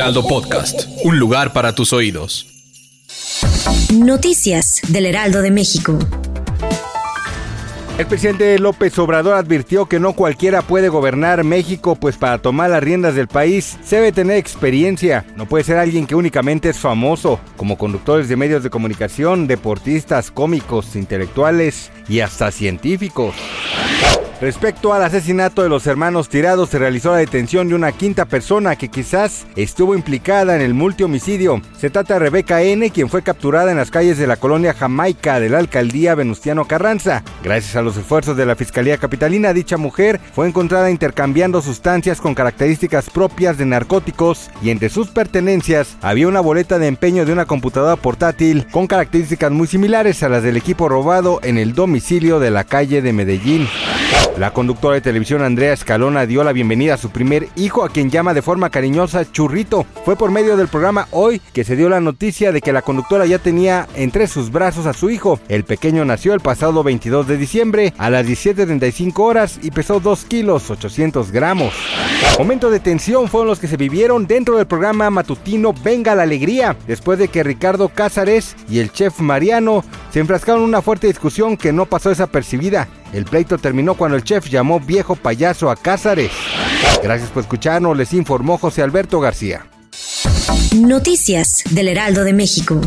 Heraldo Podcast, un lugar para tus oídos. Noticias del Heraldo de México. El presidente López Obrador advirtió que no cualquiera puede gobernar México, pues para tomar las riendas del país se debe tener experiencia. No puede ser alguien que únicamente es famoso, como conductores de medios de comunicación, deportistas, cómicos, intelectuales y hasta científicos. Respecto al asesinato de los hermanos tirados, se realizó la detención de una quinta persona que quizás estuvo implicada en el multihomicidio. Se trata de Rebeca N., quien fue capturada en las calles de la colonia Jamaica de la alcaldía Venustiano Carranza. Gracias a los esfuerzos de la Fiscalía Capitalina, dicha mujer fue encontrada intercambiando sustancias con características propias de narcóticos y entre sus pertenencias había una boleta de empeño de una computadora portátil con características muy similares a las del equipo robado en el domicilio de la calle de Medellín. La conductora de televisión Andrea Escalona dio la bienvenida a su primer hijo, a quien llama de forma cariñosa Churrito. Fue por medio del programa Hoy que se dio la noticia de que la conductora ya tenía entre sus brazos a su hijo. El pequeño nació el pasado 22 de diciembre a las 17.35 horas y pesó 2 kilos 800 gramos. Momentos de tensión fueron los que se vivieron dentro del programa matutino Venga la Alegría, después de que Ricardo Cázares y el chef Mariano se enfrascaron en una fuerte discusión que no pasó desapercibida. El pleito terminó cuando el chef llamó viejo payaso a Cázares. Gracias por escucharnos, les informó José Alberto García. Noticias del Heraldo de México.